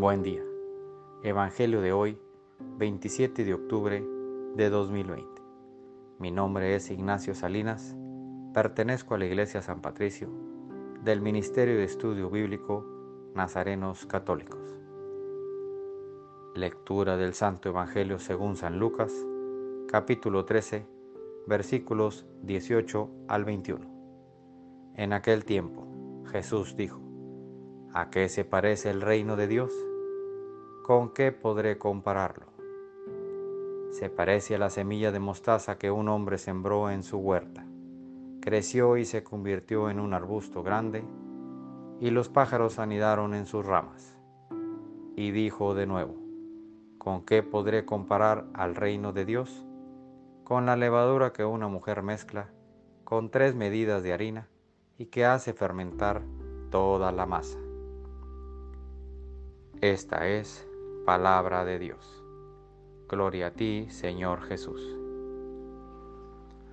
Buen día. Evangelio de hoy, 27 de octubre de 2020. Mi nombre es Ignacio Salinas, pertenezco a la Iglesia San Patricio del Ministerio de Estudio Bíblico Nazarenos Católicos. Lectura del Santo Evangelio según San Lucas, capítulo 13, versículos 18 al 21. En aquel tiempo, Jesús dijo, ¿A qué se parece el reino de Dios? ¿Con qué podré compararlo? Se parece a la semilla de mostaza que un hombre sembró en su huerta. Creció y se convirtió en un arbusto grande, y los pájaros anidaron en sus ramas. Y dijo de nuevo, ¿con qué podré comparar al reino de Dios? Con la levadura que una mujer mezcla con tres medidas de harina y que hace fermentar toda la masa. Esta es palabra de Dios. Gloria a ti, Señor Jesús.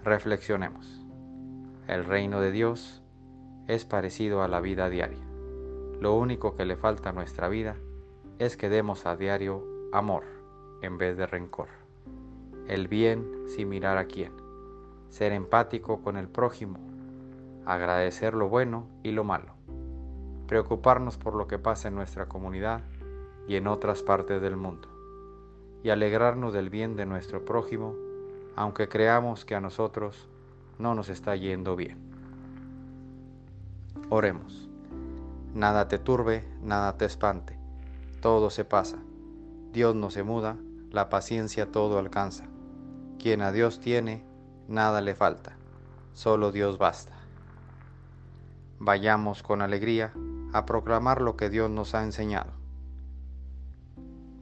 Reflexionemos. El reino de Dios es parecido a la vida diaria. Lo único que le falta a nuestra vida es que demos a diario amor en vez de rencor. El bien sin mirar a quién. Ser empático con el prójimo. Agradecer lo bueno y lo malo. Preocuparnos por lo que pasa en nuestra comunidad y en otras partes del mundo, y alegrarnos del bien de nuestro prójimo, aunque creamos que a nosotros no nos está yendo bien. Oremos. Nada te turbe, nada te espante, todo se pasa. Dios no se muda, la paciencia todo alcanza. Quien a Dios tiene, nada le falta, solo Dios basta. Vayamos con alegría a proclamar lo que Dios nos ha enseñado